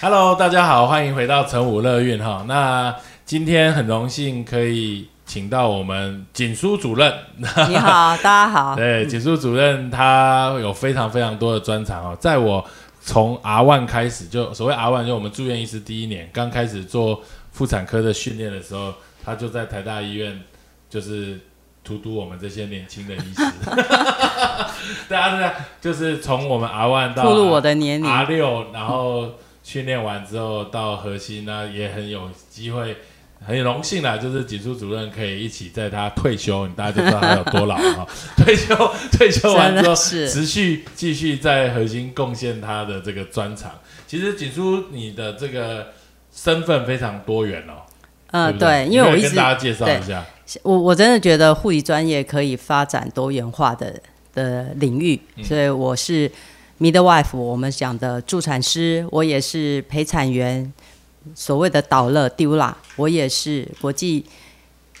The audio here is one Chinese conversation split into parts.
Hello，大家好，欢迎回到成武乐运哈。那今天很荣幸可以请到我们锦书主任。你好，大家好。对，锦书主任他有非常非常多的专长哦。在我从 R one 开始，就所谓 R one，就我们住院医师第一年刚开始做妇产科的训练的时候，他就在台大医院就是荼毒我们这些年轻的医师。大家呢，就是从我们 R one 到暴露我的年龄 R 六，然后。训练完之后到核心呢，也很有机会，很荣幸啦，就是锦书主任可以一起在他退休，大家就知道他有多老哈。退休退休完之后，持续继续在核心贡献他的这个专长。其实锦书你的这个身份非常多元哦。嗯，对，因为我一直跟大家介绍一下，我我真的觉得护理专业可以发展多元化的的领域，所以我是。Midwife，我们讲的助产师，我也是陪产员，所谓的导乐 Dula，我也是国际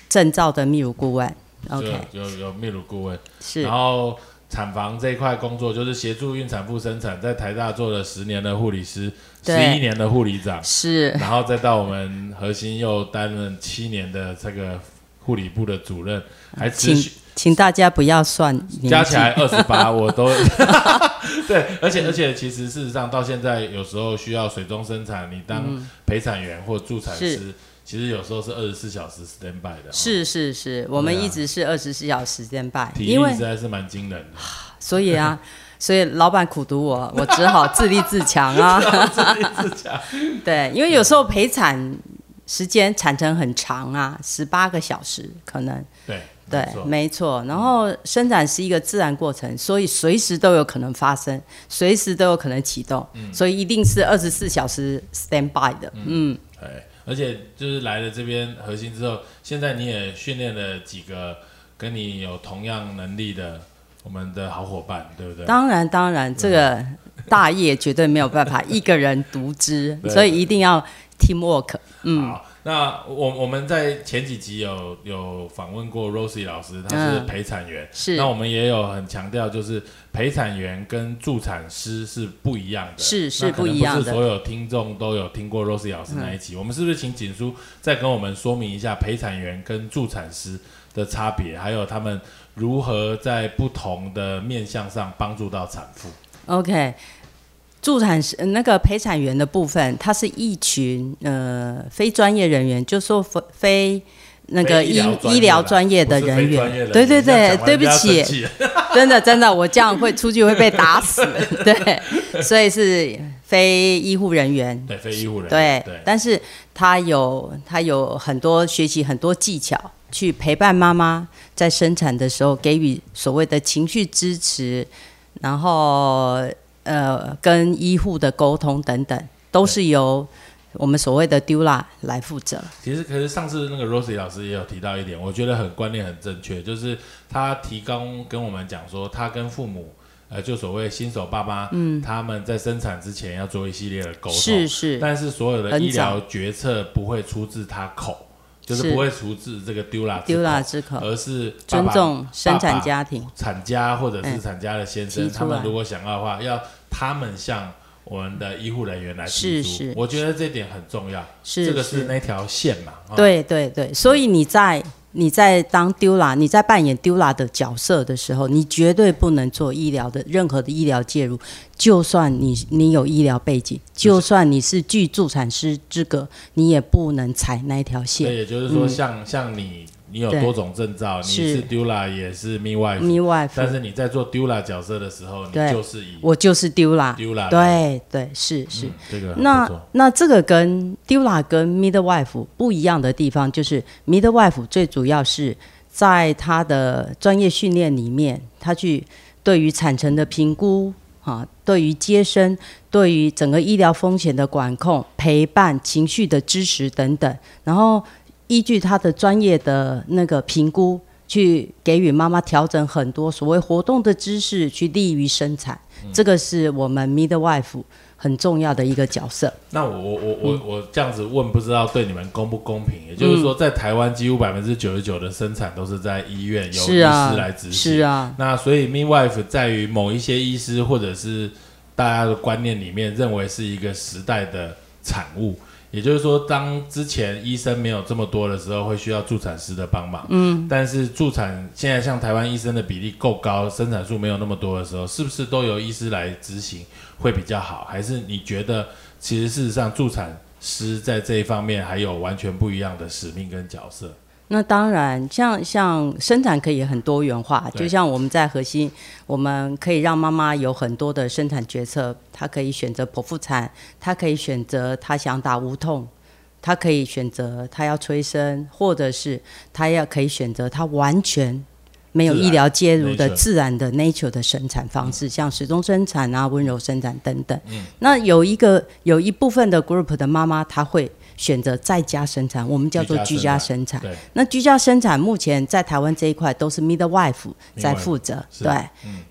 证照的泌乳顾问。OK，有有泌乳顾问是。然后产房这一块工作就是协助孕产妇生产，在台大做了十年的护理师，十一年的护理长是。然后再到我们核心又担任七年的这个护理部的主任，还持续。请大家不要算，加起来二十八，我都 对，而且而且，其实事实上到现在，有时候需要水中生产，你当陪产员或助产师，其实有时候是二十四小时 stand by 的。是是是，我们一直是二十四小时 stand by，体力实在是蛮惊人的。所以啊，所以老板苦读我，我只好自立自强啊，自立自强。对，因为有时候陪产时间产程很长啊，十八个小时可能。对。对，没错。然后生产是一个自然过程，所以随时都有可能发生，随时都有可能启动，所以一定是二十四小时 stand by 的。嗯，对。而且就是来了这边核心之后，现在你也训练了几个跟你有同样能力的我们的好伙伴，对不对？当然，当然，这个大业绝对没有办法 一个人独资，所以一定要 team work。嗯。那我我们在前几集有有访问过 Rosie 老师，他是陪产员。是。那我们也有很强调，就是陪产员跟助产师是不一样的。是是不一样的。不是所有听众都有听过 Rosie 老师那一集。我们是不是请锦书再跟我们说明一下陪产员跟助产师的差别，还有他们如何在不同的面向上帮助到产妇？OK。助产师那个陪产员的部分，他是一群呃非专业人员，就说非非那个医医疗专业的人员。对对对，对不起，真的真的，我这样会出去会被打死。对，所以是非医护人员。对，非医护人员。对，但是他有他有很多学习很多技巧，去陪伴妈妈在生产的时候，给予所谓的情绪支持，然后。呃，跟医护的沟通等等，都是由我们所谓的 Dula 来负责。其实，可是上次那个 Rosie 老师也有提到一点，我觉得很观念很正确，就是他提供跟我们讲说，他跟父母，呃，就所谓新手爸妈，嗯，他们在生产之前要做一系列的沟通，是是，但是所有的医疗决策不会出自他口。就是。不会出自这个丢啦丢啦之口，而是尊重生产家庭、产家或者是产家的先生，他们如果想要的话，要他们向我们的医护人员来提出。我觉得这点很重要，是这个是那条线嘛。对对对，所以你在。你在当丢拉，你在扮演丢拉的角色的时候，你绝对不能做医疗的任何的医疗介入。就算你你有医疗背景，就算你是具助产师资格，你也不能踩那一条线。对，也就是说，像像你。你有多种证照，你是 Dula 也是 Midwife，但是你在做 Dula 角色的时候，你就是以我就是 Dula，Dula 对对是是。这个那那这个跟 Dula 跟 Midwife 不一样的地方，就是 Midwife 最主要是在他的专业训练里面，他去对于产程的评估。啊，对于接生、对于整个医疗风险的管控、陪伴、情绪的支持等等，然后依据他的专业的那个评估，去给予妈妈调整很多所谓活动的知识，去利于生产。这个是我们 midwife。很重要的一个角色。那我我我我我这样子问，不知道对你们公不公平？也就是说，在台湾几乎百分之九十九的生产都是在医院由医师来执行。是啊。那所以 midwife 在于某一些医师或者是大家的观念里面，认为是一个时代的产物。也就是说，当之前医生没有这么多的时候，会需要助产师的帮忙。嗯，但是助产现在像台湾医生的比例够高，生产数没有那么多的时候，是不是都由医师来执行会比较好？还是你觉得，其实事实上助产师在这一方面还有完全不一样的使命跟角色？那当然，像像生产可以很多元化，就像我们在核心，我们可以让妈妈有很多的生产决策，她可以选择剖腹产，她可以选择她想打无痛，她可以选择她要催生，或者是她要可以选择她完全没有医疗介入的自然的 nature 的生产方式，像时钟生产啊、温柔生产等等。那有一个有一部分的 group 的妈妈，她会。选择在家生产，我们叫做居家生产。那居家生产目前在台湾这一块都是 midwife 在负责。对，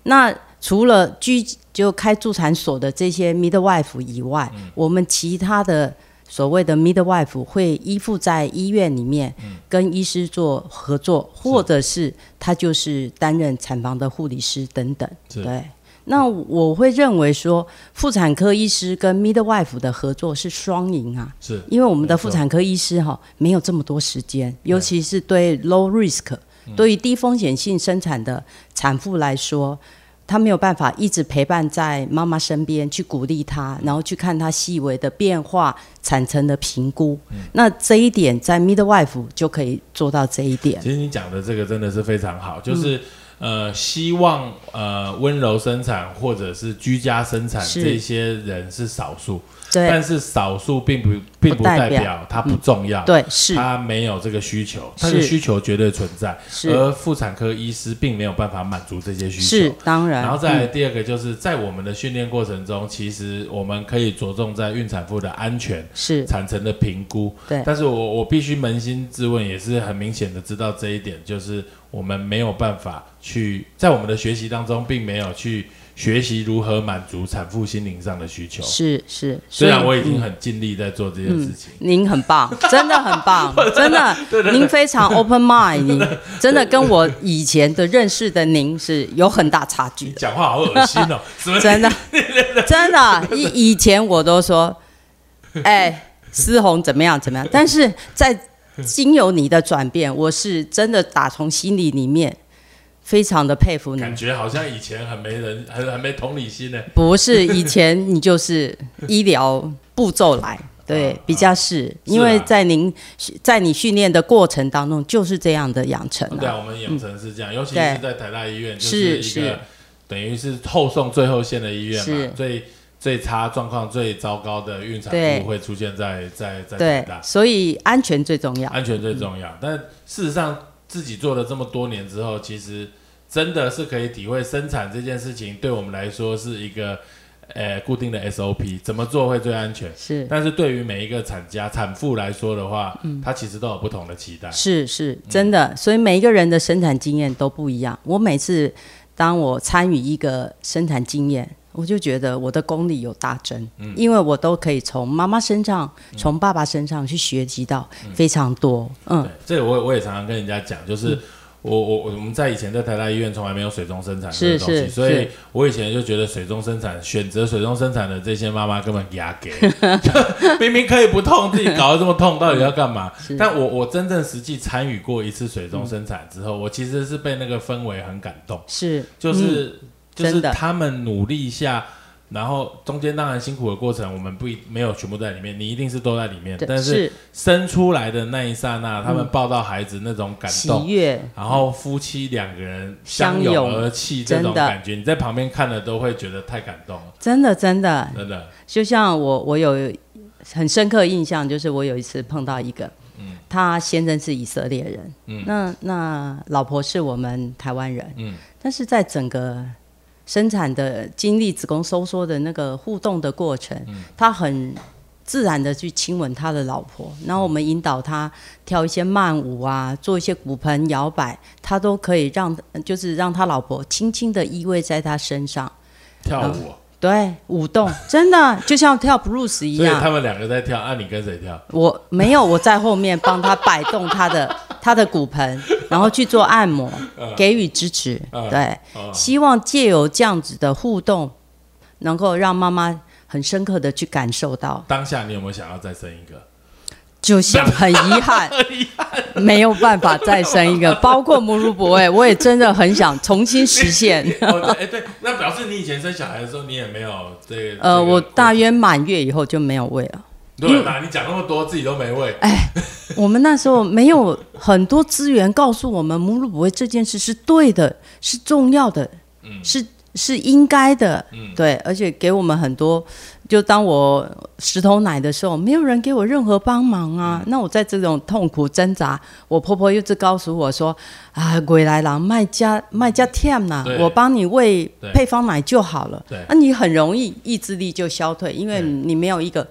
那除了居就开助产所的这些 midwife 以外，我们其他的所谓的 midwife 会依附在医院里面，跟医师做合作，或者是他就是担任产房的护理师等等。对。那我会认为说，妇产科医师跟 midwife 的合作是双赢啊，是因为我们的妇产科医师哈没有这么多时间，尤其是对 low risk，对于低风险性生产的产妇来说，他没有办法一直陪伴在妈妈身边去鼓励她，然后去看她细微的变化、产程的评估。那这一点在 midwife 就可以做到这一点。其实你讲的这个真的是非常好，就是。呃，希望呃温柔生产或者是居家生产这些人是少数。但是少数并不并不代表它不重要，对，是。它没有这个需求，它的需求绝对存在，而妇产科医师并没有办法满足这些需求，是当然。然后再第二个就是在我们的训练过程中，其实我们可以着重在孕产妇的安全，是。产程的评估，对。但是我我必须扪心自问，也是很明显的知道这一点，就是我们没有办法去在我们的学习当中，并没有去。学习如何满足产妇心灵上的需求，是是。虽然我已经很尽力在做这件事情，您很棒，真的很棒，真的，您非常 open mind，您 真的跟我以前的认识的您是有很大差距。讲话好恶心哦，真的，真的，以以前我都说，哎，思红怎么样怎么样，但是在 经由你的转变，我是真的打从心里里面。非常的佩服你，感觉好像以前很没人，很很没同理心呢。不是，以前你就是医疗步骤来，对，比较是，因为在您在你训练的过程当中就是这样的养成。对，我们养成是这样，尤其是在台大医院，就是一个等于是后送最后线的医院嘛，最最差状况最糟糕的孕产妇会出现在在在台大，所以安全最重要，安全最重要。但事实上。自己做了这么多年之后，其实真的是可以体会生产这件事情对我们来说是一个呃固定的 SOP，怎么做会最安全？是。但是对于每一个产家产妇来说的话，嗯，他其实都有不同的期待。是是，真的。所以每一个人的生产经验都不一样。我每次当我参与一个生产经验。我就觉得我的功力有大增，因为我都可以从妈妈身上、从爸爸身上去学习到非常多。嗯，这个我我也常常跟人家讲，就是我我我们在以前在台大医院从来没有水中生产这个东西，所以我以前就觉得水中生产选择水中生产的这些妈妈根本牙给，明明可以不痛，自己搞得这么痛，到底要干嘛？但我我真正实际参与过一次水中生产之后，我其实是被那个氛围很感动，是就是。就是他们努力一下，然后中间当然辛苦的过程，我们不没有全部在里面，你一定是都在里面。但是。生出来的那一刹那，他们抱到孩子那种感动，喜悦，然后夫妻两个人相拥而泣这种感觉，你在旁边看了都会觉得太感动了。真的，真的，真的。就像我，我有很深刻印象，就是我有一次碰到一个，嗯，他先生是以色列人，嗯，那那老婆是我们台湾人，嗯，但是在整个生产的经历子宫收缩的那个互动的过程，他很自然的去亲吻他的老婆，然后我们引导他跳一些慢舞啊，做一些骨盆摇摆，他都可以让就是让他老婆轻轻的依偎在他身上跳舞。对，舞动真的就像跳 blues 一样。所以他们两个在跳，啊，你跟谁跳？我没有，我在后面帮他摆动他的他的骨盆，然后去做按摩，给予支持。对，希望借由这样子的互动，能够让妈妈很深刻的去感受到。当下你有没有想要再生一个？就像很遗憾，没有办法再生一个，包括母乳哺喂，我也真的很想重新实现。哎，对，那表示你以前生小孩的时候，你也没有这个。呃，我大约满月以后就没有喂了。对啊，你讲那么多，自己都没喂。哎，我们那时候没有很多资源告诉我们母乳哺喂这件事是对的，是重要的，嗯，是是应该的，嗯，对，而且给我们很多。就当我石头奶的时候，没有人给我任何帮忙啊。那我在这种痛苦挣扎，我婆婆又是告诉我说：“啊，鬼来了卖家卖家甜呐，我帮你喂配方奶就好了。”那你很容易意志力就消退，因为你没有一个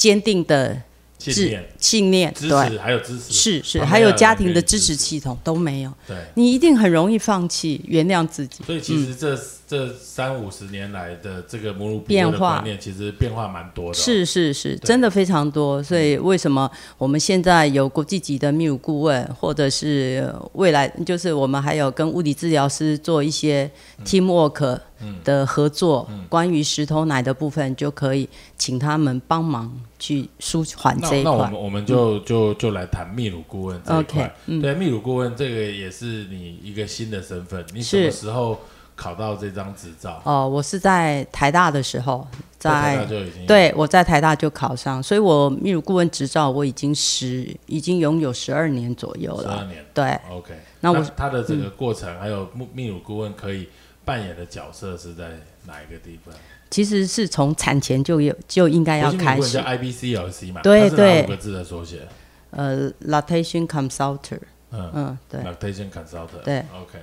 坚定的。信念、信念，支持还有支持，是是，还有家庭的支持。系统都没有，对，你一定很容易放弃，原谅自己。所以其实这这三五十年来的这个母乳变化观念，其实变化蛮多的。是是是，真的非常多。所以为什么我们现在有国际级的泌乳顾问，或者是未来就是我们还有跟物理治疗师做一些 team work。的合作，关于石头奶的部分，就可以请他们帮忙去舒缓这一块。那我们我们就就就来谈泌乳顾问这一块。对，泌乳顾问这个也是你一个新的身份。你什么时候考到这张执照？哦，我是在台大的时候，在台大就已经对，我在台大就考上，所以我泌乳顾问执照我已经十已经拥有十二年左右了。十二年，对，OK。那我他的这个过程，还有泌泌乳顾问可以。扮演的角色是在哪一个地方？其实是从产前就有就应该要开始。叫 IBCLC 嘛？对对。五个字的缩写。呃，Lactation Consultant。嗯嗯，对。Lactation Consultant。对，OK。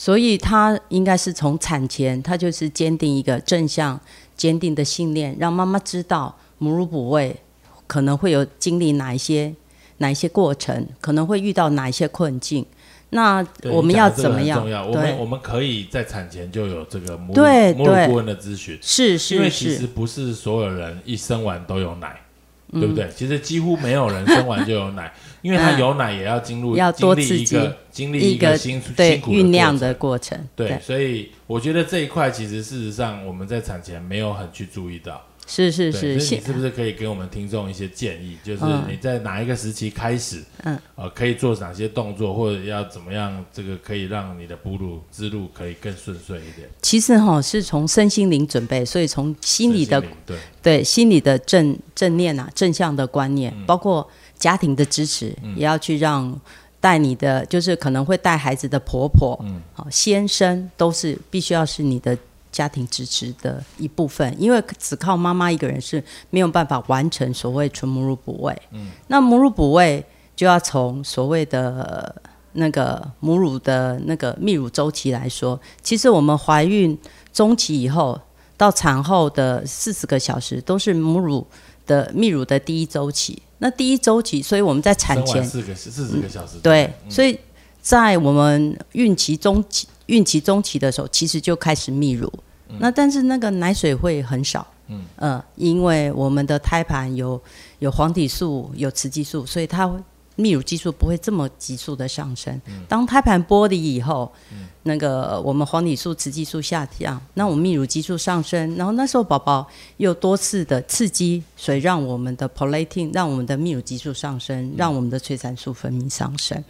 所以他应该是从产前，他就是坚定一个正向、坚定的信念，让妈妈知道母乳哺喂可能会有经历哪一些哪一些过程，可能会遇到哪一些困境。那我们要怎么样？重要我们我们可以在产前就有这个母母乳顾问的咨询，是是，因为其实不是所有人一生完都有奶，对不对？其实几乎没有人生完就有奶，因为他有奶也要进入要经历一个经历一个辛辛苦酝酿的过程。对，所以我觉得这一块其实事实上我们在产前没有很去注意到。是是是，你是不是可以给我们听众一些建议？就是你在哪一个时期开始，嗯，呃，可以做哪些动作，或者要怎么样，这个可以让你的哺乳之路可以更顺遂一点。其实哈，是从身心灵准备，所以从心理的对对心理的正正念啊，正向的观念，包括家庭的支持，也要去让带你的，就是可能会带孩子的婆婆，嗯，好先生都是必须要是你的。家庭支持的一部分，因为只靠妈妈一个人是没有办法完成所谓纯母乳哺喂。嗯，那母乳哺喂就要从所谓的那个母乳的那个泌乳周期来说，其实我们怀孕中期以后到产后的四十个小时都是母乳的泌乳的第一周期。那第一周期，所以我们在产前四个四十个小时，对，所以在我们孕期中期。孕期中期的时候，其实就开始泌乳，那但是那个奶水会很少，嗯，呃，因为我们的胎盘有有黄体素、有雌激素，所以它泌乳激素不会这么急速的上升。当胎盘剥离以后，那个我们黄体素、雌激素下降，那我们泌乳激素上升，然后那时候宝宝又多次的刺激，所以让我们的 prolactin 让我们的泌乳激素上升，让我们的催产素分泌上升。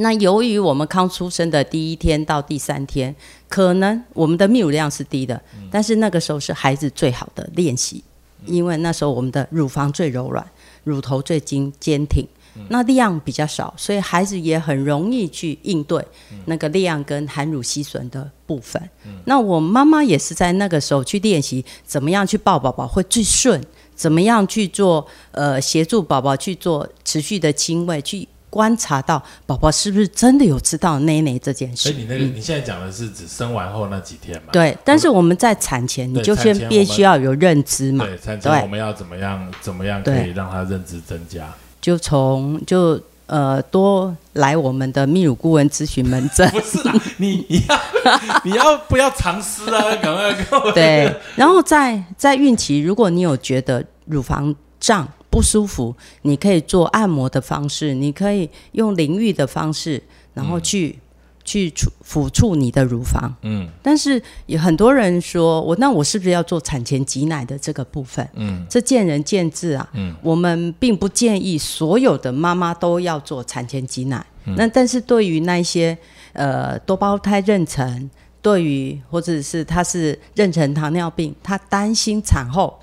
那由于我们刚出生的第一天到第三天，可能我们的泌乳量是低的，但是那个时候是孩子最好的练习，因为那时候我们的乳房最柔软，乳头最坚坚挺，那量比较少，所以孩子也很容易去应对那个量跟含乳吸吮的部分。那我妈妈也是在那个时候去练习怎么样去抱宝宝会最顺，怎么样去做呃协助宝宝去做持续的亲喂去。观察到宝宝是不是真的有吃到奶奶这件事。所以你那个你现在讲的是指生完后那几天嘛？对，但是我们在产前你就先必须要有认知嘛。对，产前我们要怎么样怎么样可以让他认知增加？就从就呃多来我们的泌乳顾问咨询门诊。不是你你要 你要不要尝试啊？赶快跟我。对，然后在在孕期，如果你有觉得乳房胀。不舒服，你可以做按摩的方式，你可以用淋浴的方式，然后去去触抚触你的乳房。嗯，但是有很多人说，我那我是不是要做产前挤奶的这个部分？嗯，这见仁见智啊。嗯，我们并不建议所有的妈妈都要做产前挤奶。那但是对于那些呃多胞胎妊娠，对于或者是她是妊娠糖尿病，她担心产后。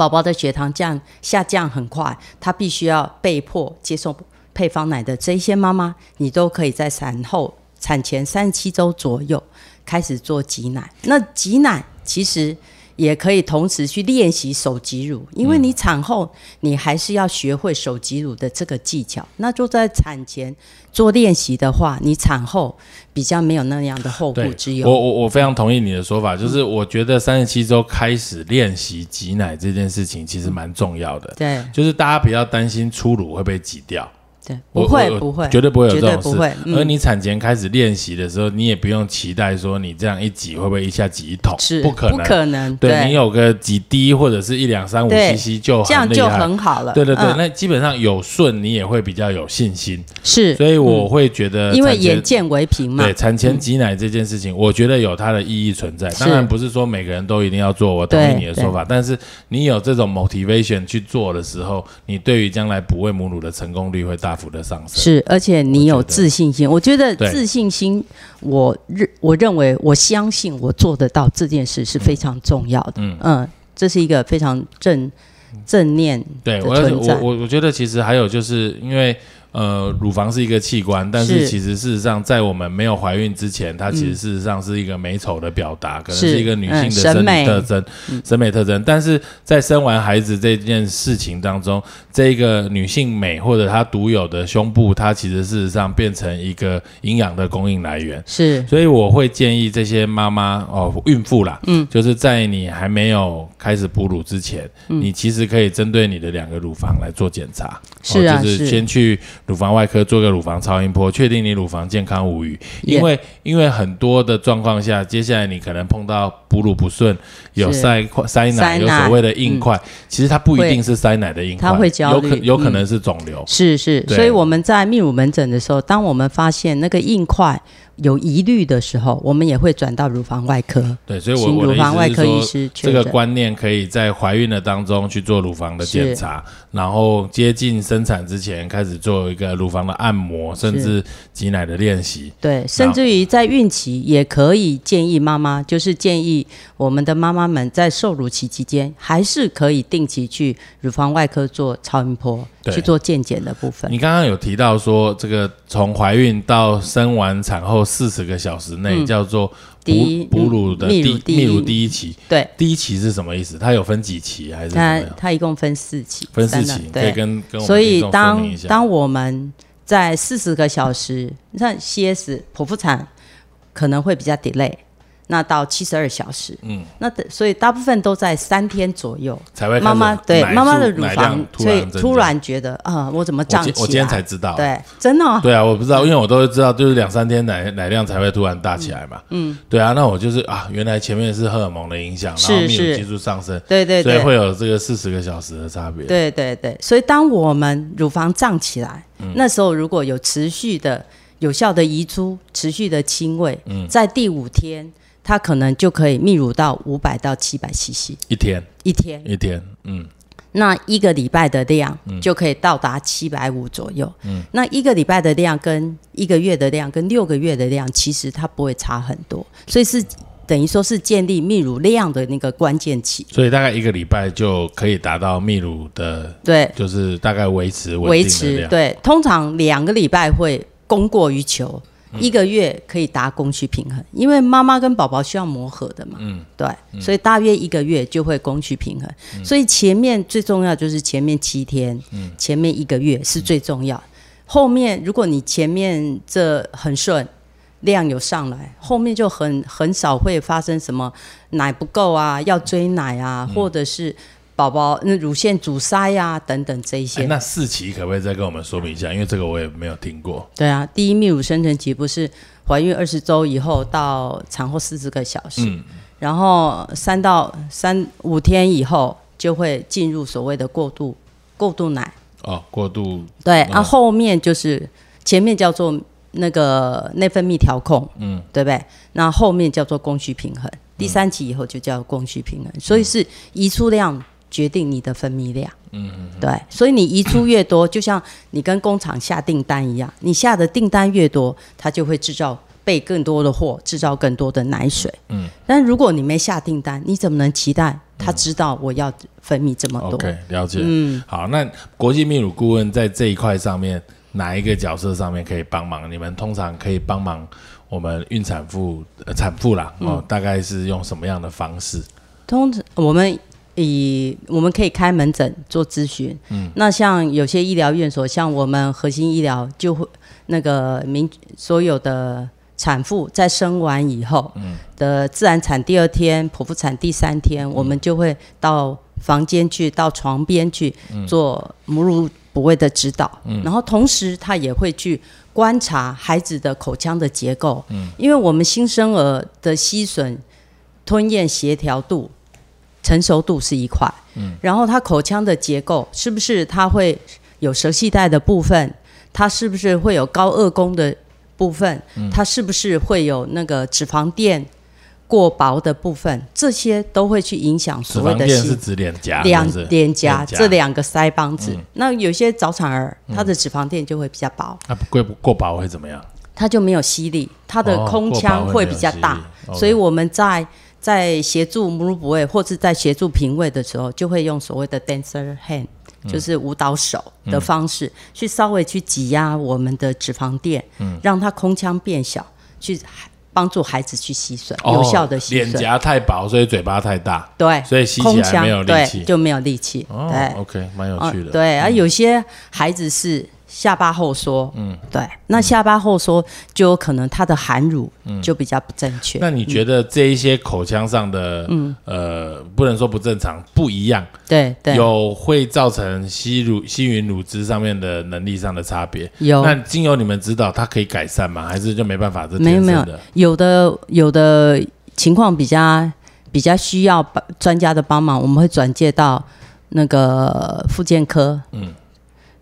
宝宝的血糖降下降很快，他必须要被迫接受配方奶的这些妈妈，你都可以在产后、产前三十七周左右开始做挤奶。那挤奶其实。也可以同时去练习手挤乳，因为你产后你还是要学会手挤乳的这个技巧。那就在产前做练习的话，你产后比较没有那样的后顾之忧。我我我非常同意你的说法，就是我觉得三十七周开始练习挤奶这件事情其实蛮重要的。对，就是大家不要担心初乳会被挤掉。不会不会，绝对不会有这种事。而你产前开始练习的时候，你也不用期待说你这样一挤会不会一下挤一桶，是不可能。不可能。对你有个几滴或者是一两三五 CC 就这样就很好了。对对对，那基本上有顺，你也会比较有信心。是，所以我会觉得，因为眼见为凭嘛。对，产前挤奶这件事情，我觉得有它的意义存在。当然不是说每个人都一定要做，我同意你的说法。但是你有这种 motivation 去做的时候，你对于将来哺喂母乳的成功率会大幅的上升。是。而且你有自信心，我觉得自信心，我认我认为我相信我做得到这件事是非常重要的。嗯嗯，这是一个非常正正念对我我我我觉得其实还有就是因为。呃，乳房是一个器官，但是其实事实上，在我们没有怀孕之前，它其实事实上是一个美丑的表达，可能是一个女性的生理特征、审美特征。但是在生完孩子这件事情当中，这个女性美或者她独有的胸部，它其实事实上变成一个营养的供应来源。是，所以我会建议这些妈妈哦，孕妇啦，嗯，就是在你还没有开始哺乳之前，你其实可以针对你的两个乳房来做检查，是啊，就是。先去。乳房外科做个乳房超音波，确定你乳房健康无虞。因为因为很多的状况下，接下来你可能碰到哺乳不顺，有塞块塞奶，有所谓的硬块，其实它不一定是塞奶的硬块，它会焦虑，有可有可能是肿瘤。是是，所以我们在泌乳门诊的时候，当我们发现那个硬块。有疑虑的时候，我们也会转到乳房外科。对，所以我我的意思是说，这个观念可以在怀孕的当中去做乳房的检查，然后接近生产之前开始做一个乳房的按摩，甚至挤奶的练习。对，甚至于在孕期也可以建议妈妈，就是建议我们的妈妈们在受乳期期间，还是可以定期去乳房外科做超音波。去做健检的部分。你刚刚有提到说，这个从怀孕到生完产后四十个小时内叫做哺哺乳的第泌乳第一期。对，第一期是什么意思？它有分几期还是？它它一共分四期。分四期，可以跟跟所以当当我们在四十个小时，你看 CS 剖腹产可能会比较 delay。那到七十二小时，嗯，那所以大部分都在三天左右。才会妈妈对妈妈的乳房，所以突然觉得啊，我怎么胀起来？我今天才知道，对，真的，对啊，我不知道，因为我都知道，就是两三天奶奶量才会突然大起来嘛，嗯，对啊，那我就是啊，原来前面是荷尔蒙的影响，然后泌乳激素上升，对对，所以会有这个四十个小时的差别，对对对，所以当我们乳房胀起来，那时候如果有持续的有效的移出，持续的亲喂，在第五天。它可能就可以泌乳到五百到七百 CC 一天，一天，一天，嗯，那一个礼拜的量就可以到达七百五左右，嗯，那一个礼拜的量跟一个月的量跟六个月的量，其实它不会差很多，所以是等于说是建立泌乳量的那个关键期，所以大概一个礼拜就可以达到泌乳的，对，就是大概维持维持，对，通常两个礼拜会供过于求。一个月可以达供需平衡，因为妈妈跟宝宝需要磨合的嘛，嗯，对，所以大约一个月就会供需平衡。所以前面最重要就是前面七天，嗯，前面一个月是最重要，后面如果你前面这很顺，量有上来，后面就很很少会发生什么奶不够啊，要追奶啊，或者是宝宝那乳腺阻塞呀等等这一些。那四期可不可以再跟我们说明一下？因为这个我也没有听过。对啊，第一泌乳生成期不是怀孕二十周以后到产后四十个小时，然后三到三五天以后就会进入所谓的过度过度奶。哦，过度对，啊，后面就是前面叫做那个内分泌调控，嗯，对不对？那后面叫做供需平衡，第三期以后就叫供需平衡，所以是移出量决定你的分泌量，嗯嗯，对，所以你移出越多，就像你跟工厂下订单一样，你下的订单越多，它就会制造备更多的货，制造更多的奶水，嗯，但如果你没下订单，你怎么能期待？他知道我要分泌这么多，OK，了解。嗯，好，那国际泌乳顾问在这一块上面，哪一个角色上面可以帮忙？你们通常可以帮忙我们孕产妇、产妇啦，哦，大概是用什么样的方式？通常我们以我们可以开门诊做咨询。嗯，那像有些医疗院所，像我们核心医疗，就会那个民所有的。产妇在生完以后嗯的自然产第二天，剖腹产第三天，我们就会到房间去，到床边去做母乳哺喂的指导。嗯然后同时他也会去观察孩子的口腔的结构，嗯因为我们新生儿的吸吮、吞咽协调度、成熟度是一块，嗯然后它口腔的结构是不是它会有舌系带的部分，它是不是会有高二宫的。部分，它是不是会有那个脂肪垫过薄的部分？这些都会去影响所谓的。脂是指脸颊，两脸颊这两个腮帮子。那有些早产儿，他的脂肪垫就会比较薄。那过过薄会怎么样？它就没有吸力，它的空腔会比较大。所以我们在在协助母乳哺喂，或是在协助平喂的时候，就会用所谓的 dancer hand。就是舞蹈手的方式，去稍微去挤压我们的脂肪垫，让它空腔变小，去帮助孩子去吸吮，有效的吸吮。脸颊太薄，所以嘴巴太大，对，所以吸起来没有力气，就没有力气。对，OK，蛮有趣的。对，而有些孩子是。下巴后缩，嗯，对，那下巴后缩就有可能他的含乳就比较不正确。那你觉得这一些口腔上的，嗯，呃，不能说不正常，不一样，对对，有会造成吸乳吸吮乳汁上面的能力上的差别。有，那经由你们指导，它可以改善吗？还是就没办法？这没有没有，有的有的情况比较比较需要专家的帮忙，我们会转介到那个复健科，嗯。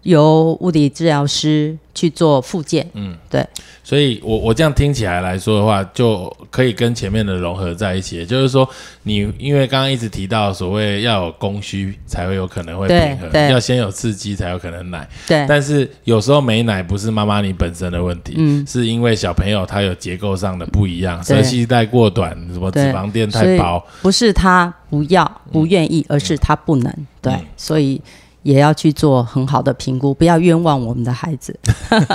由物理治疗师去做复健，嗯，对，所以我我这样听起来来说的话，就可以跟前面的融合在一起。也就是说，你因为刚刚一直提到所谓要有供需才会有可能会平衡，要先有刺激才有可能奶。对，但是有时候没奶不是妈妈你本身的问题，嗯，是因为小朋友他有结构上的不一样，舌系带过短，什么脂肪垫太薄，不是他不要不愿意，而是他不能。对，所以。也要去做很好的评估，不要冤枉我们的孩子。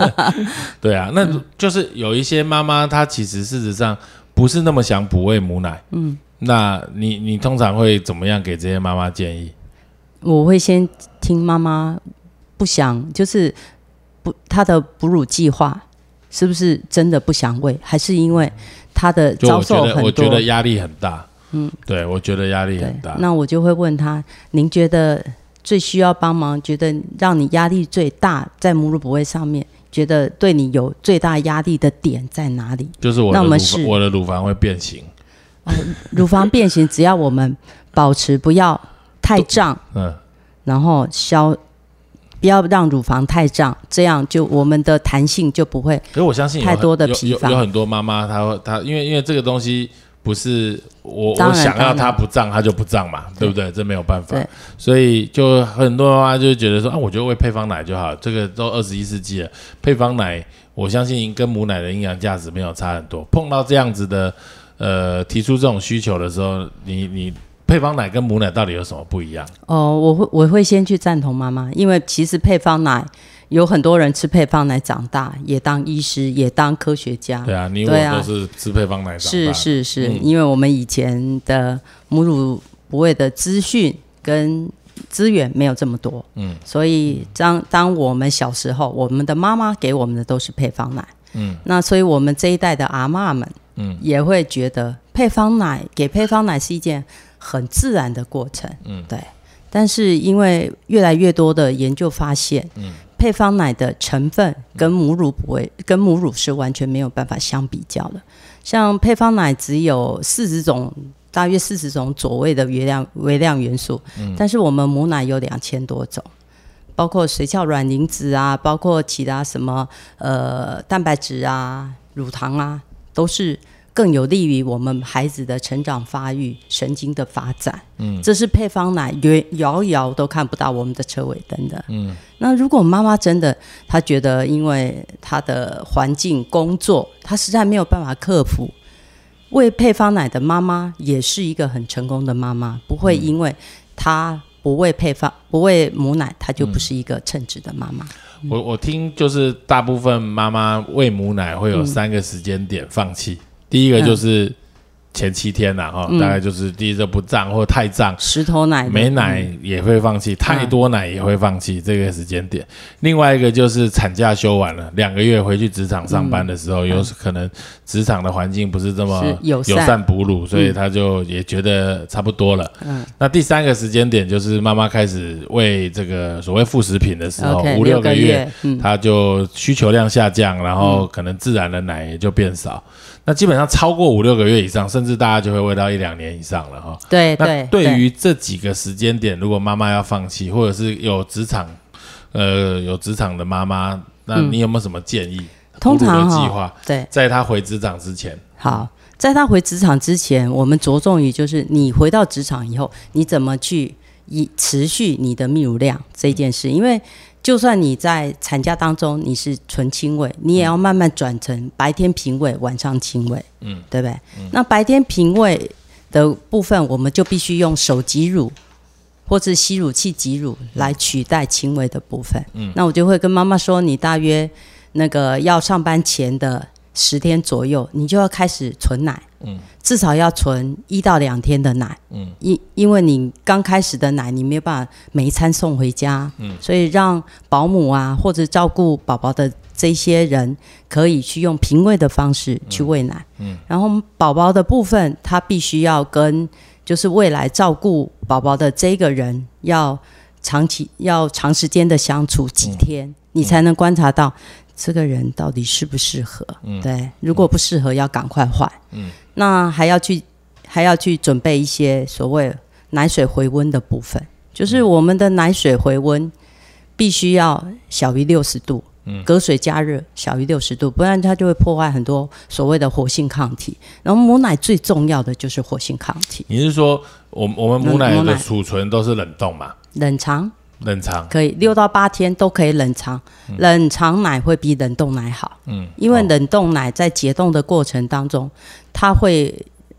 对啊，那就是有一些妈妈，她其实事实上不是那么想哺喂母奶。嗯，那你你通常会怎么样给这些妈妈建议？我会先听妈妈不想，就是不她的哺乳计划是不是真的不想喂，还是因为她的遭受很多？我觉得压力很大。嗯，对，我觉得压力很大。那我就会问她：您觉得？最需要帮忙，觉得让你压力最大，在母乳哺喂上面，觉得对你有最大压力的点在哪里？就是我的乳房，我的乳房会变形。乳房变形，只要我们保持不要太胀，嗯，然后消，不要让乳房太胀，这样就我们的弹性就不会。所以我相信太多的皮有很多妈妈，她她因为因为这个东西。不是我我想要它不胀，它就不胀嘛，对不对？这没有办法，所以就很多妈妈就觉得说啊，我觉得喂配方奶就好，这个都二十一世纪了，配方奶我相信跟母奶的营养价值没有差很多。碰到这样子的呃提出这种需求的时候，你你配方奶跟母奶到底有什么不一样？哦，我会我会先去赞同妈妈，因为其实配方奶。有很多人吃配方奶长大，也当医师，也当科学家。对啊，你我都是吃配方奶长大。是是是，因为我们以前的母乳不喂的资讯跟资源没有这么多，嗯，所以当当我们小时候，我们的妈妈给我们的都是配方奶，嗯，那所以我们这一代的阿妈们，嗯，也会觉得配方奶给配方奶是一件很自然的过程，嗯，对。但是因为越来越多的研究发现，嗯，配方奶的成分跟母乳不会跟母乳是完全没有办法相比较的，像配方奶只有四十种。大约四十种左位的微量微量元素，但是我们母奶有两千多种，包括髓鞘卵磷脂啊，包括其他什么呃蛋白质啊、乳糖啊，都是更有利于我们孩子的成长发育、神经的发展。嗯，这是配方奶远遥遥都看不到我们的车尾灯的。嗯，那如果妈妈真的她觉得因为她的环境工作，她实在没有办法克服。喂配方奶的妈妈也是一个很成功的妈妈，不会因为她不喂配方、不喂母奶，她就不是一个称职的妈妈。我我听就是大部分妈妈喂母奶会有三个时间点放弃，第一个就是。前七天呐，哈，大概就是第一个不胀或太胀，石头奶没奶也会放弃，太多奶也会放弃这个时间点。另外一个就是产假休完了，两个月回去职场上班的时候，有可能职场的环境不是这么友善。哺乳，所以他就也觉得差不多了。嗯，那第三个时间点就是妈妈开始喂这个所谓副食品的时候，五六个月，他就需求量下降，然后可能自然的奶也就变少。那基本上超过五六个月以上，甚至大家就会喂到一两年以上了哈。对对。对于这几个时间点，如果妈妈要放弃，或者是有职场，呃，有职场的妈妈，那你有没有什么建议？通常计划对，在她回职场之前。好，在她回职场之前，我们着重于就是你回到职场以后，你怎么去以持续你的泌乳量这件事，因为。就算你在产假当中你是纯亲喂，你也要慢慢转成白天平喂，晚上亲喂，嗯，对不对？那白天平喂的部分，我们就必须用手挤乳或是吸乳器挤乳来取代亲喂的部分。嗯，那我就会跟妈妈说，你大约那个要上班前的十天左右，你就要开始存奶。嗯。至少要存一到两天的奶，嗯，因因为你刚开始的奶你没有办法每一餐送回家，嗯，所以让保姆啊或者照顾宝宝的这些人可以去用平喂的方式去喂奶，嗯，然后宝宝的部分他必须要跟就是未来照顾宝宝的这个人要长期要长时间的相处几天，你才能观察到。这个人到底适不适合？嗯，对，如果不适合，要赶快换。嗯，那还要去还要去准备一些所谓奶水回温的部分，就是我们的奶水回温必须要小于六十度，嗯，隔水加热小于六十度，不然它就会破坏很多所谓的活性抗体。然后母奶最重要的就是活性抗体。你是说，我我们母奶的储存都是冷冻嘛？冷藏。冷藏可以六到八天都可以冷藏，冷藏奶会比冷冻奶好。嗯，因为冷冻奶在解冻的过程当中，它会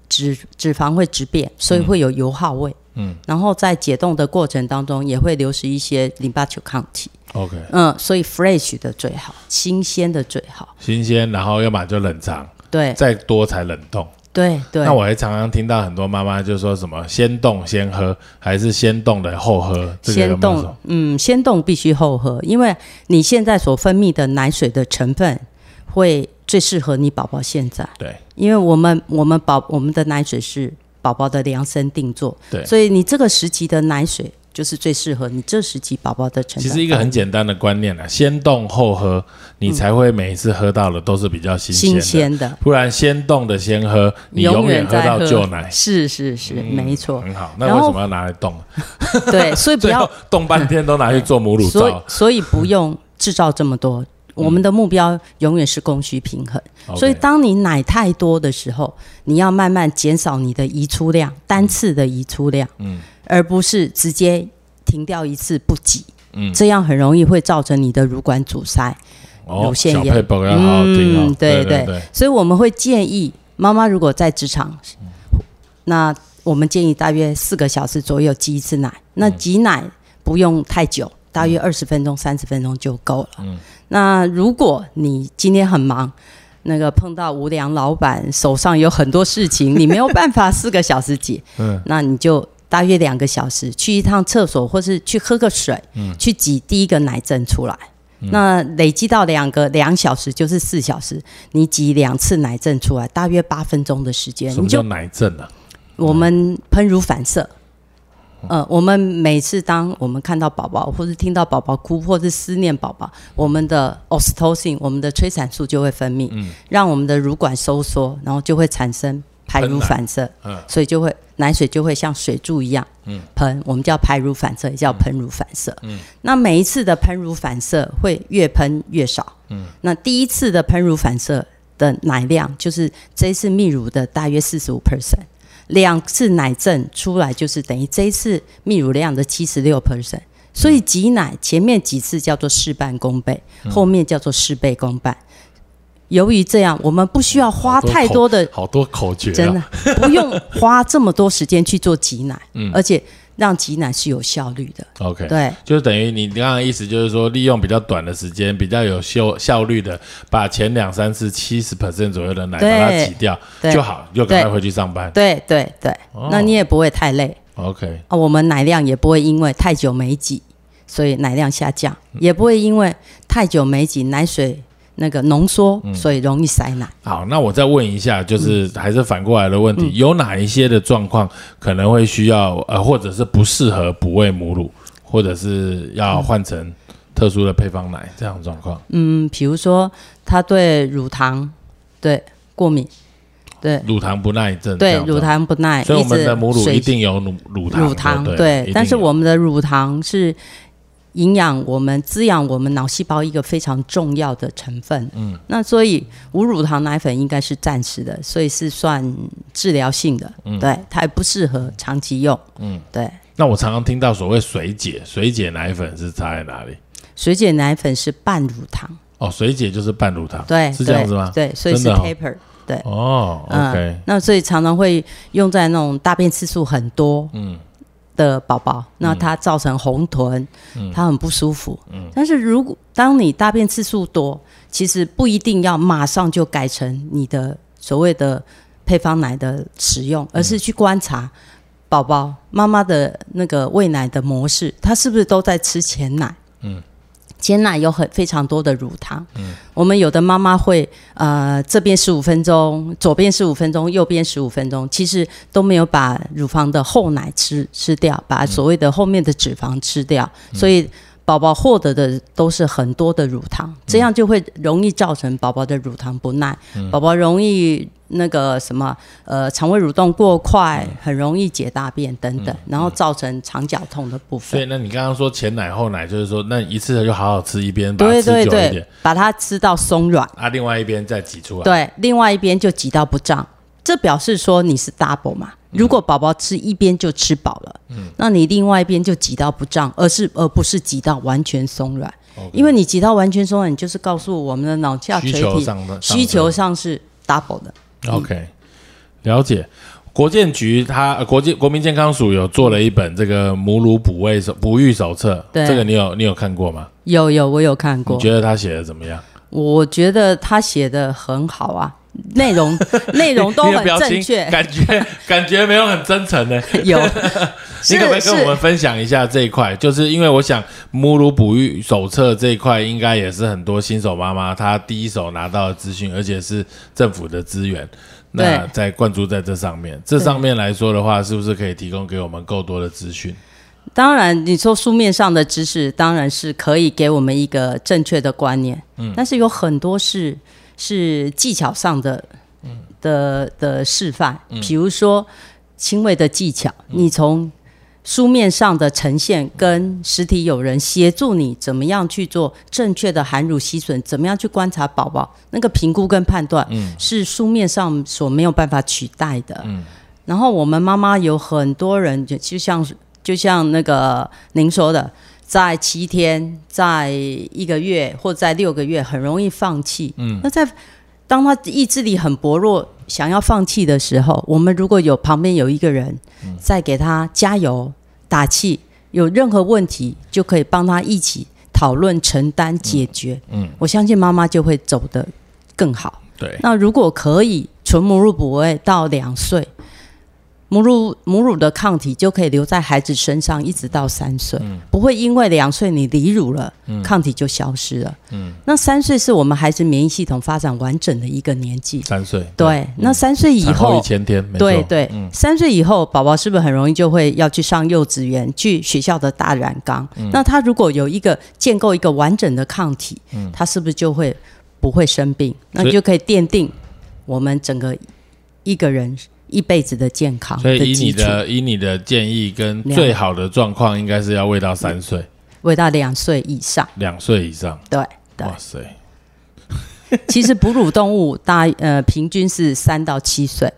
脂脂肪会质变，所以会有油耗味。嗯，然后在解冻的过程当中，也会流失一些淋巴球抗体。OK，嗯，所以 fresh 的最好，新鲜的最好。新鲜，然后要么就冷藏，对，再多才冷冻。对对，那我还常常听到很多妈妈就说什么先冻先喝，还是先冻的后喝？先冻，嗯，先冻必须后喝，因为你现在所分泌的奶水的成分会最适合你宝宝现在。对，因为我们我们宝我们的奶水是宝宝的量身定做，对，所以你这个时期的奶水。就是最适合你这时期宝宝的成长。其实一个很简单的观念啊，先冻后喝，你才会每一次喝到的都是比较新鲜的。不然先冻的先喝，你永远喝到旧奶。是是是，没错。很好，那为什么要拿来冻？对，所以不要 冻半天都拿去做母乳皂。所以不用制造这么多。我们的目标永远是供需平衡。所以当你奶太多的时候，你要慢慢减少你的移出量，单次的移出量。嗯。而不是直接停掉一次不挤，嗯，这样很容易会造成你的乳管阻塞、乳腺炎。嗯，对对对，所以我们会建议妈妈如果在职场，那我们建议大约四个小时左右挤一次奶。那挤奶不用太久，大约二十分钟、三十分钟就够了。嗯，那如果你今天很忙，那个碰到无良老板，手上有很多事情，你没有办法四个小时挤，嗯，那你就。大约两个小时，去一趟厕所或是去喝个水，嗯，去挤第一个奶阵出来。那累积到两个两小时就是四小时，你挤两次奶阵出来，大约八分钟的时间。什么叫奶阵啊？我们喷乳反射。呃，我们每次当我们看到宝宝，或是听到宝宝哭，或是思念宝宝，我们的 oxytocin，我们的催产素就会分泌，让我们的乳管收缩，然后就会产生排乳反射，所以就会奶水就会像水柱一样喷，我们叫排乳反射，也叫喷乳反射。嗯那每一次的喷乳反射会越喷越少。嗯那第一次的喷乳反射的奶量就是这一次泌乳的大约四十五 percent。两次奶阵出来就是等于这一次泌乳量的七十六 percent，所以挤奶前面几次叫做事半功倍，后面叫做事倍功半。由于这样，我们不需要花太多的好多口诀，真的不用 花这么多时间去做挤奶，嗯而且。让挤奶是有效率的。OK，对，就是等于你刚刚意思就是说，利用比较短的时间，比较有效效率的，把前两三次七十 percent 左右的奶把它挤掉就好，就赶快回去上班。对对对，那你也不会太累。OK，啊，我们奶量也不会因为太久没挤，所以奶量下降，也不会因为太久没挤奶水。那个浓缩，所以容易塞奶。好，那我再问一下，就是还是反过来的问题，有哪一些的状况可能会需要呃，或者是不适合哺喂母乳，或者是要换成特殊的配方奶这样状况？嗯，比如说他对乳糖对过敏，对乳糖不耐症，对乳糖不耐，所以我们的母乳一定有乳乳糖，乳糖对，但是我们的乳糖是。营养我们滋养我们脑细胞一个非常重要的成分，嗯，那所以无乳糖奶粉应该是暂时的，所以是算治疗性的，嗯，对，它也不适合长期用，嗯，对。那我常常听到所谓水解，水解奶粉是差在哪里？水解奶粉是半乳糖，哦，水解就是半乳糖，对，是这样子吗？对，所以是 paper，对，哦，OK，那所以常常会用在那种大便次数很多，嗯。的宝宝，那它造成红臀，它很不舒服。但是如果当你大便次数多，其实不一定要马上就改成你的所谓的配方奶的使用，而是去观察宝宝妈妈的那个喂奶的模式，他是不是都在吃前奶？嗯。鲜奶有很非常多的乳糖，嗯，我们有的妈妈会呃这边十五分钟，左边十五分钟，右边十五分钟，其实都没有把乳房的后奶吃吃掉，把所谓的后面的脂肪吃掉，所以。宝宝获得的都是很多的乳糖，这样就会容易造成宝宝的乳糖不耐，宝宝容易那个什么呃肠胃蠕动过快，很容易解大便等等，然后造成肠绞痛的部分。所以，那你刚刚说前奶后奶，就是说那一次就好好吃一边，对对对，把它吃到松软，啊，另外一边再挤出来，对，另外一边就挤到不胀，这表示说你是 double 嘛。如果宝宝吃一边就吃饱了，嗯，那你另外一边就挤到不胀，而是而不是挤到完全松软，因为你挤到完全松软，你就是告诉我们的脑下垂体需求上是 double 的。OK，了解。国健局它国健国民健康署有做了一本这个母乳哺喂手哺育手册，这个你有你有看过吗？有有，我有看过。你觉得他写的怎么样？我觉得他写的很好啊。内容 内容都很正确，感觉 感觉没有很真诚呢。有，你可不可以跟我们分享一下这一块？就是因为我想母乳哺育手册这一块，应该也是很多新手妈妈她第一手拿到的资讯，而且是政府的资源。那在灌注在这上面，这上面来说的话，是不是可以提供给我们够多的资讯？当然，你说书面上的知识，当然是可以给我们一个正确的观念。嗯，但是有很多是。是技巧上的的的示范，比如说轻微的技巧，你从书面上的呈现跟实体有人协助你，怎么样去做正确的含乳吸吮，怎么样去观察宝宝那个评估跟判断，是书面上所没有办法取代的。然后我们妈妈有很多人，就就像就像那个您说的。在七天，在一个月，或在六个月，很容易放弃。嗯，那在当他意志力很薄弱，想要放弃的时候，我们如果有旁边有一个人在给他加油打气，有任何问题就可以帮他一起讨论、承担、解决。嗯，我相信妈妈就会走得更好。对，那如果可以纯母乳哺喂到两岁。母乳母乳的抗体就可以留在孩子身上，一直到三岁，不会因为两岁你离乳了，抗体就消失了。嗯，那三岁是我们孩子免疫系统发展完整的一个年纪。三岁，对，那三岁以后一千天，对对，三岁以后宝宝是不是很容易就会要去上幼稚园，去学校的大染缸？那他如果有一个建构一个完整的抗体，他是不是就会不会生病？那就可以奠定我们整个一个人。一辈子的健康，所以以你的以你的建议跟最好的状况，应该是要喂到三岁，喂到两岁以上，两岁以上，对，哇塞！其实哺乳动物大呃平均是三到七岁，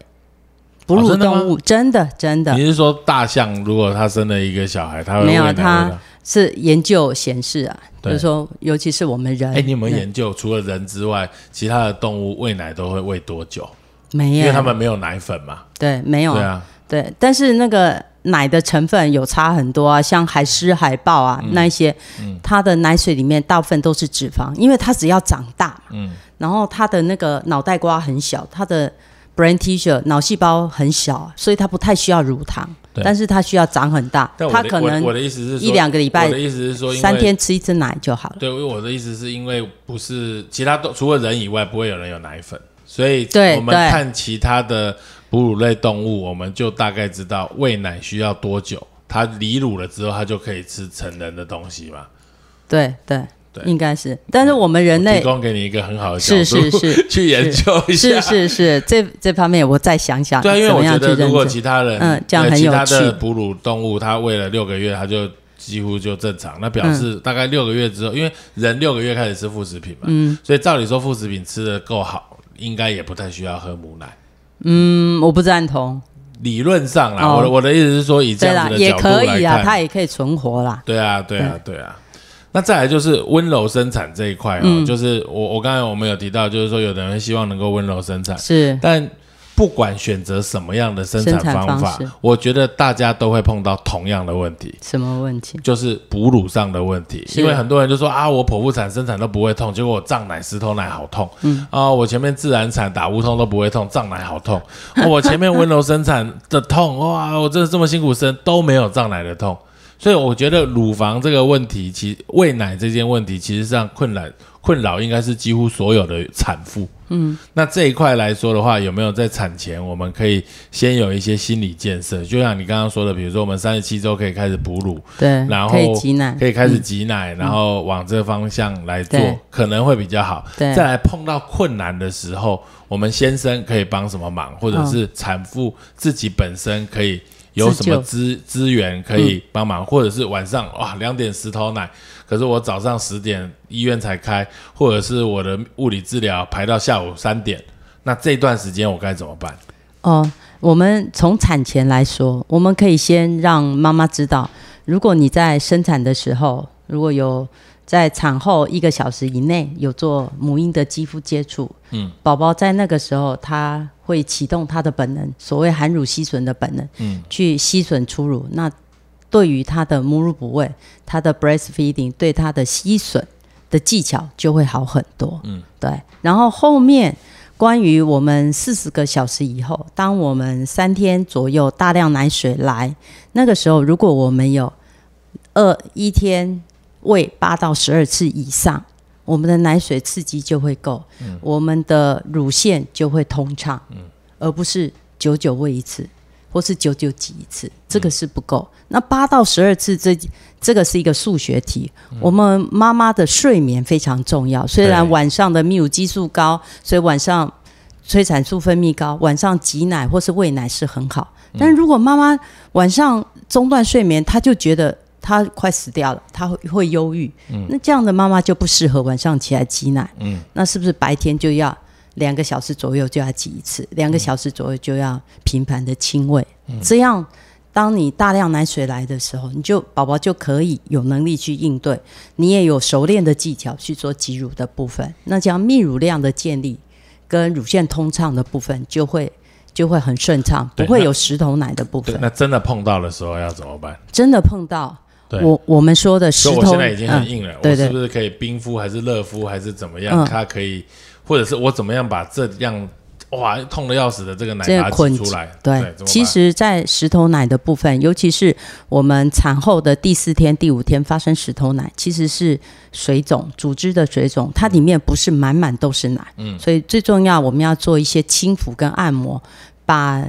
哺乳动物真的真的，你是说大象如果它生了一个小孩，它会没有？它是研究显示啊，就是说，尤其是我们人，哎，你有没有研究除了人之外，其他的动物喂奶都会喂多久？没有，因为他们没有奶粉嘛。对，没有。对啊，对，但是那个奶的成分有差很多啊，像海狮、海豹啊那一些，嗯它的奶水里面大部分都是脂肪，因为它只要长大，嗯，然后它的那个脑袋瓜很小，它的 brain tissue 脑细胞很小，所以它不太需要乳糖，但是它需要长很大。它可能我的意思是，一两个礼拜，我的意思是说，三天吃一次奶就好了。对，因为我的意思是因为不是其他都除了人以外，不会有人有奶粉。所以，我们看其他的哺乳类动物，我们就大概知道喂奶需要多久。它离乳了之后，它就可以吃成人的东西嘛？对对对，应该是。但是我们人类提供给你一个很好的是是是 去研究一下，是是是这这方面我再想想。对，因为我觉得如果其他人嗯这样很有趣，其他的哺乳动物它喂了六个月，它就几乎就正常。那表示大概六个月之后，因为人六个月开始吃副食品嘛，嗯，所以照理说副食品吃的够好。应该也不太需要喝母奶。嗯，我不赞同。理论上啦，我的我的意思是说，以这样子的角度来看，它也可以存活啦。对啊，对啊，对啊。那再来就是温柔生产这一块哦，就是我我刚才我们有提到，就是说有的人希望能够温柔生产，是，但。不管选择什么样的生产方法，我觉得大家都会碰到同样的问题。什么问题？就是哺乳上的问题。因为很多人就说啊，我剖腹产生产都不会痛，结果我胀奶、石头奶好痛。嗯啊，我前面自然产打无痛都不会痛，胀奶好痛。我前面温柔生产的痛，哇，我真的这么辛苦生都没有胀奶的痛。所以我觉得乳房这个问题，其喂奶这件问题，其实上困难。困扰应该是几乎所有的产妇。嗯，那这一块来说的话，有没有在产前我们可以先有一些心理建设？就像你刚刚说的，比如说我们三十七周可以开始哺乳，对，然后可以挤奶，可以开始挤奶，然后往这个方向来做，可能会比较好。对，再来碰到困难的时候，我们先生可以帮什么忙，或者是产妇自己本身可以有什么资资源可以帮忙，或者是晚上哇两点石头奶。可是我早上十点医院才开，或者是我的物理治疗排到下午三点，那这段时间我该怎么办？哦，我们从产前来说，我们可以先让妈妈知道，如果你在生产的时候，如果有在产后一个小时以内有做母婴的肌肤接触，嗯，宝宝在那个时候他会启动他的本能，所谓含乳吸吮的本能，嗯，去吸吮初乳，那。对于他的母乳哺喂，他的 breastfeeding 对他的吸吮的技巧就会好很多。嗯，对。然后后面关于我们四十个小时以后，当我们三天左右大量奶水来，那个时候如果我们有二一天喂八到十二次以上，我们的奶水刺激就会够，我们的乳腺就会通畅，而不是久久喂一次。或是久久挤一次，这个是不够。那八到十二次，这这个是一个数学题。我们妈妈的睡眠非常重要，虽然晚上的泌乳激素高，所以晚上催产素分泌高，晚上挤奶或是喂奶是很好。但如果妈妈晚上中断睡眠，她就觉得她快死掉了，她会会忧郁。嗯那这样的妈妈就不适合晚上起来挤奶。嗯，那是不是白天就要？两个小时左右就要挤一次，两个小时左右就要频繁的亲喂，这样当你大量奶水来的时候，你就宝宝就可以有能力去应对，你也有熟练的技巧去做挤乳的部分，那这样泌乳量的建立跟乳腺通畅的部分就会就会很顺畅，不会有石头奶的部分。那真的碰到的时候要怎么办？真的碰到，我我们说的石头，我现在已经很硬了，我是不是可以冰敷还是热敷还是怎么样？它可以。或者是我怎么样把这样哇，痛的要死的这个奶挤出来。对，其实，在石头奶的部分，尤其是我们产后的第四天、第五天发生石头奶，其实是水肿、组织的水肿，它里面不是满满都是奶。嗯，所以最重要，我们要做一些轻抚跟按摩，把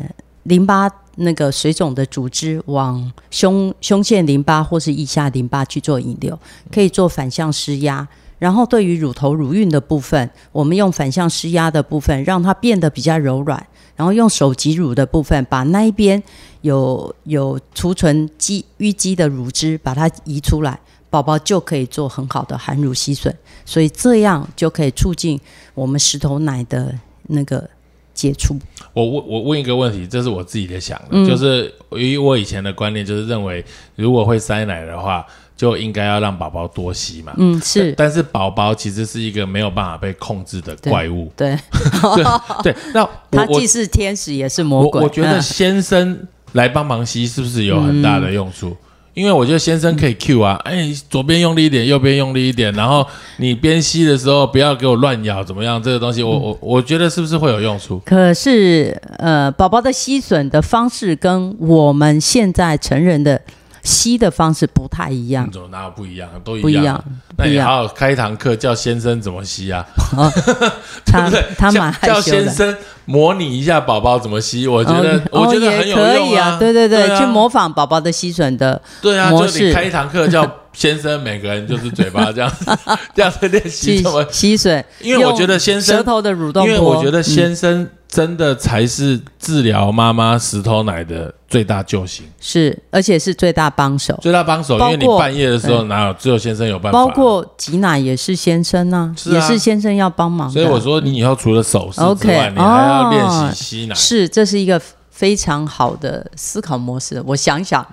淋巴那个水肿的组织往胸胸腺淋巴或是腋下淋巴去做引流，可以做反向施压。然后对于乳头乳晕的部分，我们用反向施压的部分，让它变得比较柔软。然后用手挤乳的部分，把那一边有有储存积淤积的乳汁，把它移出来，宝宝就可以做很好的含乳吸吮。所以这样就可以促进我们石头奶的那个解除。我问我问一个问题，这是我自己的想的，就是因为我以前的观念就是认为，如果会塞奶的话。就应该要让宝宝多吸嘛，嗯是，但是宝宝其实是一个没有办法被控制的怪物，对 对 对，那他既是天使也是魔鬼。我觉得先生来帮忙吸是不是有很大的用处？因为我觉得先生可以 Q 啊，哎，左边用力一点，右边用力一点，然后你边吸的时候不要给我乱咬，怎么样？这个东西我我我觉得是不是会有用处？可是呃，宝宝的吸吮的方式跟我们现在成人的。吸的方式不太一样，怎么哪有不一样？都一样。那你好好开一堂课，叫先生怎么吸啊？他他蛮叫先生模拟一下宝宝怎么吸，我觉得我觉得很有用啊。对对对，去模仿宝宝的吸吮的对啊，就你开一堂课叫先生，每个人就是嘴巴这样 这样子练习怎么吸吮，因为我觉得先生舌头的蠕动，因为我觉得先生。真的才是治疗妈妈石头奶的最大救星，是而且是最大帮手，最大帮手。因为你半夜的时候哪有只有先生有办法？包括挤奶也是先生啊，也是先生要帮忙。所以我说你以后除了手势之外，你还要练习吸奶。是，这是一个。非常好的思考模式，我想想，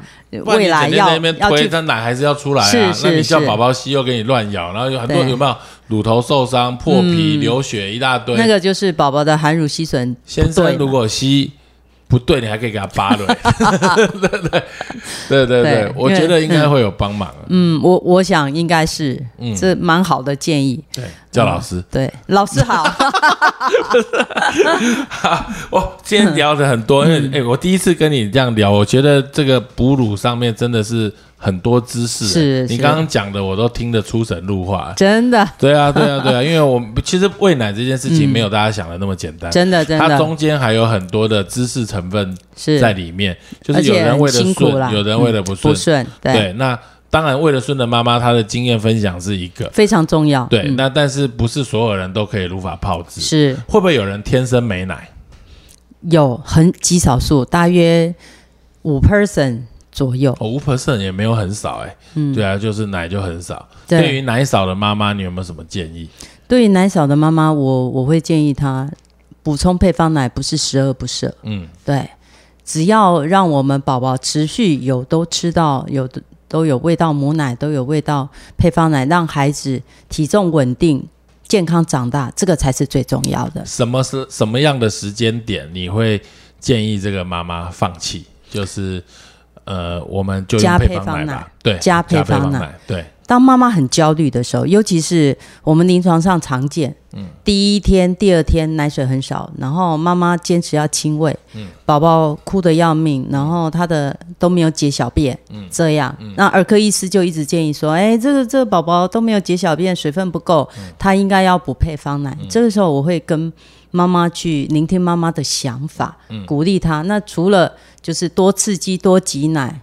未来要要去，他奶还是要出来啊。那你叫宝宝吸，又给你乱咬，然后有很多有没有乳头受伤、破皮、流血一大堆？那个就是宝宝的含乳吸吮。先生如果吸。不对，你还可以给他扒了。对对对对对，我觉得应该会有帮忙。嗯，我我想应该是，这蛮好的建议。对，叫老师。对，老师好。我今天聊的很多，因为哎，我第一次跟你这样聊，我觉得这个哺乳上面真的是。很多知识，是你刚刚讲的，我都听得出神入化。真的，对啊，对啊，对啊，因为我们其实喂奶这件事情没有大家想的那么简单，真的，真的，它中间还有很多的知识成分在里面，就是有人为了顺，有人为了不顺，不顺，对。那当然，为了孙的妈妈，她的经验分享是一个非常重要。对，那但是不是所有人都可以如法炮制？是会不会有人天生没奶？有很极少数，大约五 percent。左右，哦五 percent 也没有很少哎，嗯，对啊，就是奶就很少。对于奶少的妈妈，你有没有什么建议？对于奶少的妈妈，我我会建议她补充配方奶，不是十恶不赦。嗯，对，只要让我们宝宝持续有都吃到有的都有味道母奶，都有味道配方奶，让孩子体重稳定、健康长大，这个才是最重要的。什么是什么样的时间点你会建议这个妈妈放弃？就是。呃，我们就加配方奶，对，加配方奶，对。当妈妈很焦虑的时候，尤其是我们临床上常见，嗯，第一天、第二天奶水很少，然后妈妈坚持要亲喂，嗯，宝宝哭得要命，然后他的都没有解小便，嗯，这样，那儿科医师就一直建议说，哎，这个这个宝宝都没有解小便，水分不够，他应该要补配方奶。这个时候我会跟妈妈去聆听妈妈的想法，鼓励她。那除了就是多刺激、多挤奶，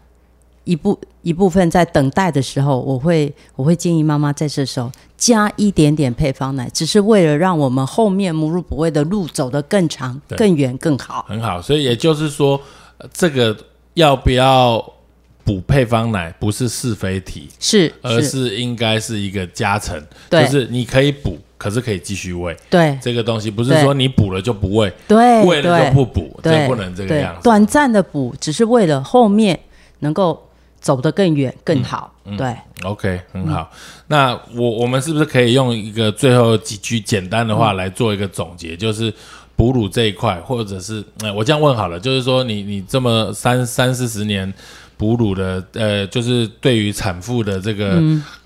一部一部分在等待的时候，我会我会建议妈妈在这时候加一点点配方奶，只是为了让我们后面母乳补喂的路走得更长、更远、更好。很好，所以也就是说，这个要不要补配方奶不是是非题，是，而是应该是一个加成，就是你可以补。可是可以继续喂，对这个东西不是说你补了就不喂，对，喂了就不补，这不能这个样子。短暂的补只是为了后面能够走得更远更好。对，OK，很好。那我我们是不是可以用一个最后几句简单的话来做一个总结？就是哺乳这一块，或者是我这样问好了，就是说你你这么三三四十年。哺乳的，呃，就是对于产妇的这个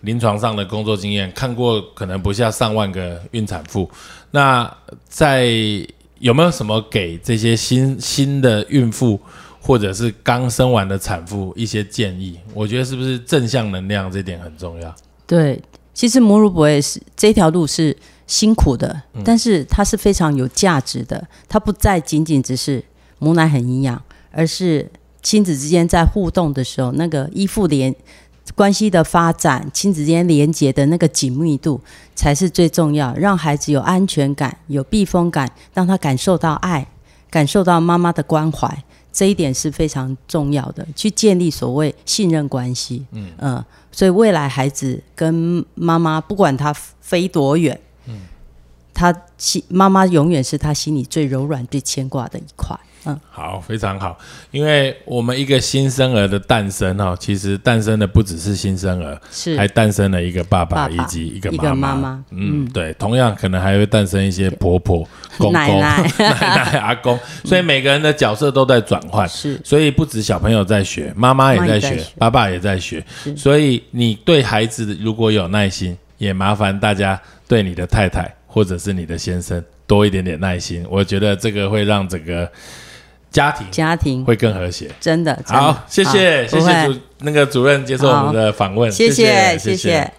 临床上的工作经验，看过可能不下上万个孕产妇。那在有没有什么给这些新新的孕妇或者是刚生完的产妇一些建议？我觉得是不是正向能量这点很重要？对，其实母乳不会是这条路是辛苦的，但是它是非常有价值的。它不再仅仅只是母奶很营养，而是亲子之间在互动的时候，那个依附连关系的发展，亲子之间连接的那个紧密度才是最重要。让孩子有安全感、有避风感，让他感受到爱，感受到妈妈的关怀。这一点是非常重要的，去建立所谓信任关系。嗯嗯，所以未来孩子跟妈妈，不管他飞多远，嗯，他心妈妈永远是他心里最柔软、最牵挂的一块。嗯，好，非常好，因为我们一个新生儿的诞生哈，其实诞生的不只是新生儿，是还诞生了一个爸爸以及一个妈妈。嗯，对，同样可能还会诞生一些婆婆、公公、奶奶、阿公，所以每个人的角色都在转换。是，所以不止小朋友在学，妈妈也在学，爸爸也在学。所以你对孩子如果有耐心，也麻烦大家对你的太太或者是你的先生多一点点耐心。我觉得这个会让整个。家庭家庭会更和谐，真的好，谢谢谢谢主那个主任接受我们的访问，谢谢谢谢。